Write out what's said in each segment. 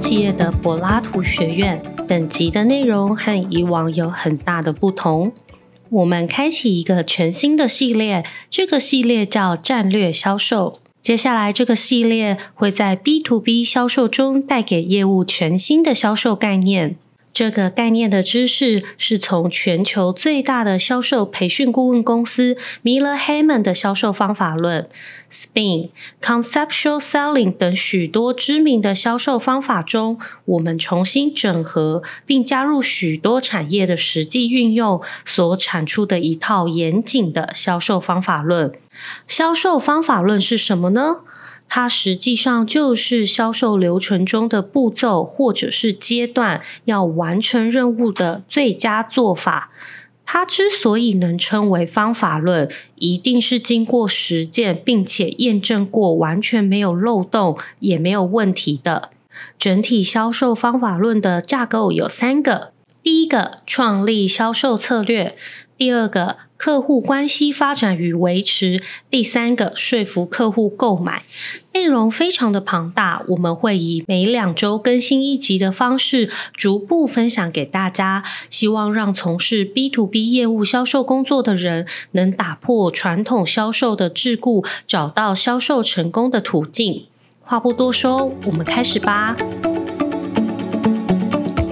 企业的柏拉图学院。本集的内容和以往有很大的不同。我们开启一个全新的系列，这个系列叫战略销售。接下来，这个系列会在 B to B 销售中带给业务全新的销售概念。这个概念的知识是从全球最大的销售培训顾问公司 Miller Hayman 的销售方法论 Spin、Conceptual Selling 等许多知名的销售方法中，我们重新整合并加入许多产业的实际运用所产出的一套严谨的销售方法论。销售方法论是什么呢？它实际上就是销售流程中的步骤或者是阶段要完成任务的最佳做法。它之所以能称为方法论，一定是经过实践并且验证过，完全没有漏洞也没有问题的。整体销售方法论的架构有三个：第一个，创立销售策略；第二个。客户关系发展与维持，第三个说服客户购买，内容非常的庞大，我们会以每两周更新一集的方式，逐步分享给大家，希望让从事 B to B 业务销售工作的人，能打破传统销售的桎梏，找到销售成功的途径。话不多说，我们开始吧。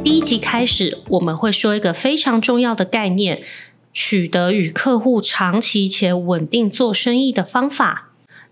第一集开始，我们会说一个非常重要的概念。取得与客户长期且稳定做生意的方法。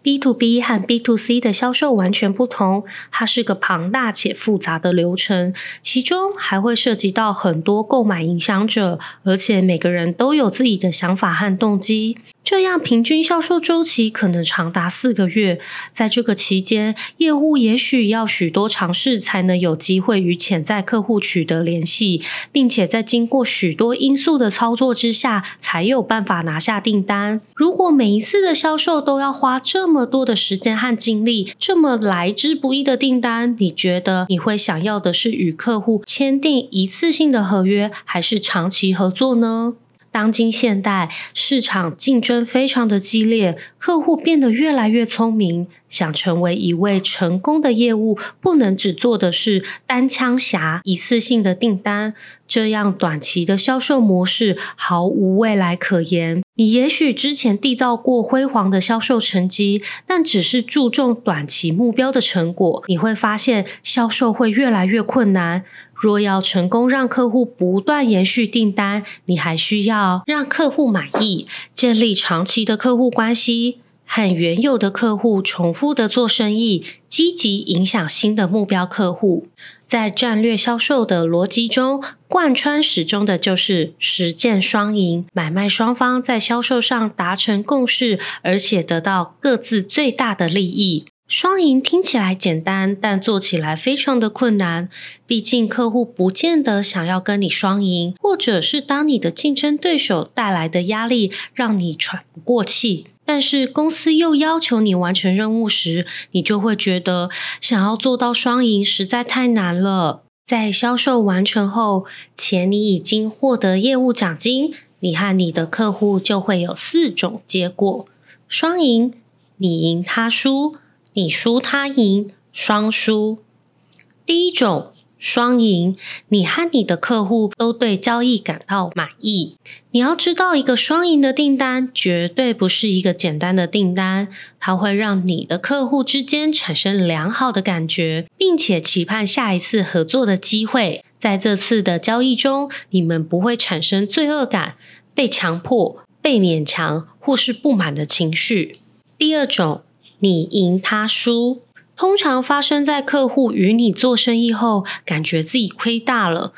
B to B 和 B to C 的销售完全不同，它是个庞大且复杂的流程，其中还会涉及到很多购买影响者，而且每个人都有自己的想法和动机。这样平均销售周期可能长达四个月，在这个期间，业务也许要许多尝试才能有机会与潜在客户取得联系，并且在经过许多因素的操作之下，才有办法拿下订单。如果每一次的销售都要花这么多的时间和精力，这么来之不易的订单，你觉得你会想要的是与客户签订一次性的合约，还是长期合作呢？当今现代市场竞争非常的激烈，客户变得越来越聪明。想成为一位成功的业务，不能只做的是单枪侠、一次性的订单，这样短期的销售模式毫无未来可言。你也许之前缔造过辉煌的销售成绩，但只是注重短期目标的成果，你会发现销售会越来越困难。若要成功让客户不断延续订单，你还需要让客户满意，建立长期的客户关系。和原有的客户重复的做生意，积极影响新的目标客户。在战略销售的逻辑中，贯穿始终的就是实践双赢，买卖双方在销售上达成共识，而且得到各自最大的利益。双赢听起来简单，但做起来非常的困难。毕竟客户不见得想要跟你双赢，或者是当你的竞争对手带来的压力让你喘不过气。但是公司又要求你完成任务时，你就会觉得想要做到双赢实在太难了。在销售完成后，且你已经获得业务奖金，你和你的客户就会有四种结果：双赢，你赢他输，你输他赢，双输。第一种。双赢，你和你的客户都对交易感到满意。你要知道，一个双赢的订单绝对不是一个简单的订单，它会让你的客户之间产生良好的感觉，并且期盼下一次合作的机会。在这次的交易中，你们不会产生罪恶感、被强迫、被勉强或是不满的情绪。第二种，你赢他输。通常发生在客户与你做生意后，感觉自己亏大了。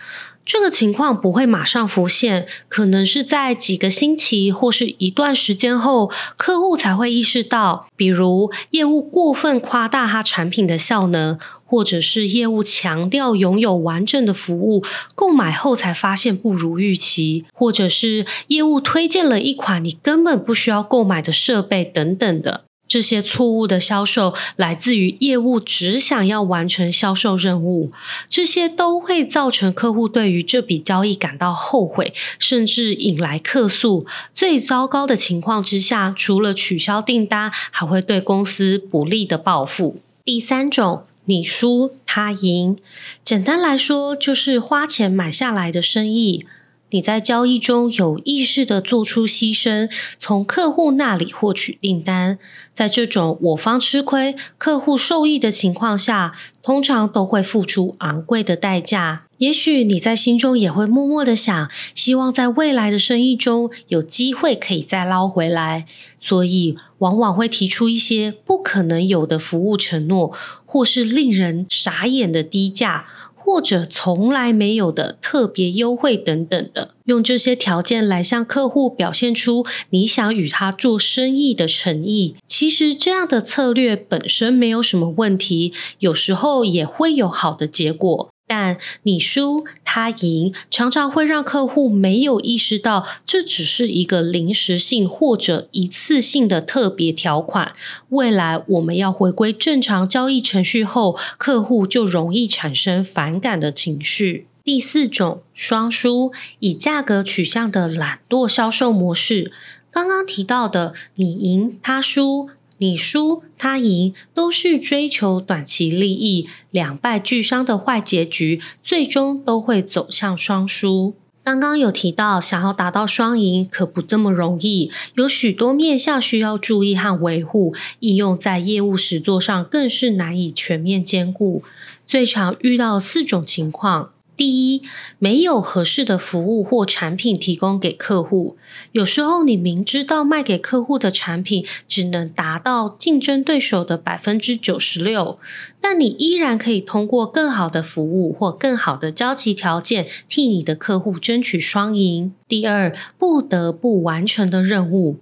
这个情况不会马上浮现，可能是在几个星期或是一段时间后，客户才会意识到。比如，业务过分夸大他产品的效能，或者是业务强调拥有完整的服务，购买后才发现不如预期，或者是业务推荐了一款你根本不需要购买的设备等等的。这些错误的销售来自于业务只想要完成销售任务，这些都会造成客户对于这笔交易感到后悔，甚至引来客诉。最糟糕的情况之下，除了取消订单，还会对公司不利的报复。第三种，你输他赢。简单来说，就是花钱买下来的生意。你在交易中有意识的做出牺牲，从客户那里获取订单。在这种我方吃亏、客户受益的情况下，通常都会付出昂贵的代价。也许你在心中也会默默的想，希望在未来的生意中有机会可以再捞回来，所以往往会提出一些不可能有的服务承诺，或是令人傻眼的低价。或者从来没有的特别优惠等等的，用这些条件来向客户表现出你想与他做生意的诚意。其实这样的策略本身没有什么问题，有时候也会有好的结果。但你输他赢，常常会让客户没有意识到这只是一个临时性或者一次性的特别条款。未来我们要回归正常交易程序后，客户就容易产生反感的情绪。第四种双输，以价格取向的懒惰销售模式。刚刚提到的，你赢他输。你输他赢，都是追求短期利益，两败俱伤的坏结局，最终都会走向双输。刚刚有提到，想要达到双赢，可不这么容易，有许多面向需要注意和维护，应用在业务实作上更是难以全面兼顾。最常遇到四种情况。第一，没有合适的服务或产品提供给客户。有时候你明知道卖给客户的产品只能达到竞争对手的百分之九十六，但你依然可以通过更好的服务或更好的交期条件，替你的客户争取双赢。第二，不得不完成的任务。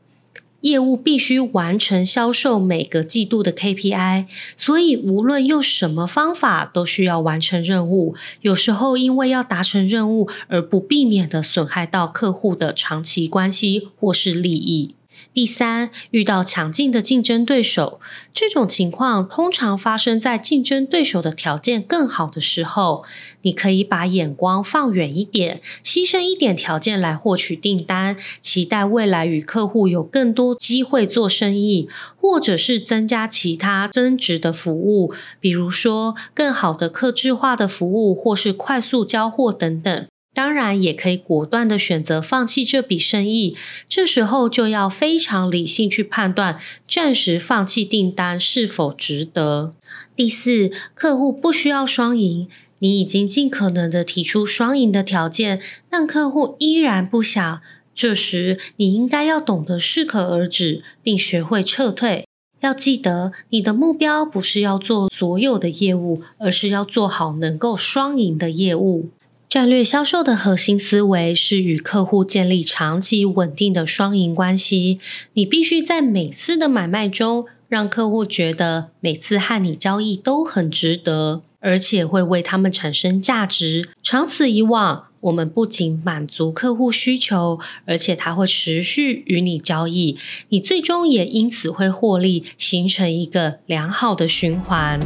业务必须完成销售每个季度的 KPI，所以无论用什么方法都需要完成任务。有时候因为要达成任务而不避免的损害到客户的长期关系或是利益。第三，遇到强劲的竞争对手，这种情况通常发生在竞争对手的条件更好的时候。你可以把眼光放远一点，牺牲一点条件来获取订单，期待未来与客户有更多机会做生意，或者是增加其他增值的服务，比如说更好的客制化的服务，或是快速交货等等。当然，也可以果断的选择放弃这笔生意。这时候就要非常理性去判断，暂时放弃订单是否值得。第四，客户不需要双赢，你已经尽可能的提出双赢的条件，但客户依然不想。这时，你应该要懂得适可而止，并学会撤退。要记得，你的目标不是要做所有的业务，而是要做好能够双赢的业务。战略销售的核心思维是与客户建立长期稳定的双赢关系。你必须在每次的买卖中，让客户觉得每次和你交易都很值得，而且会为他们产生价值。长此以往，我们不仅满足客户需求，而且他会持续与你交易，你最终也因此会获利，形成一个良好的循环。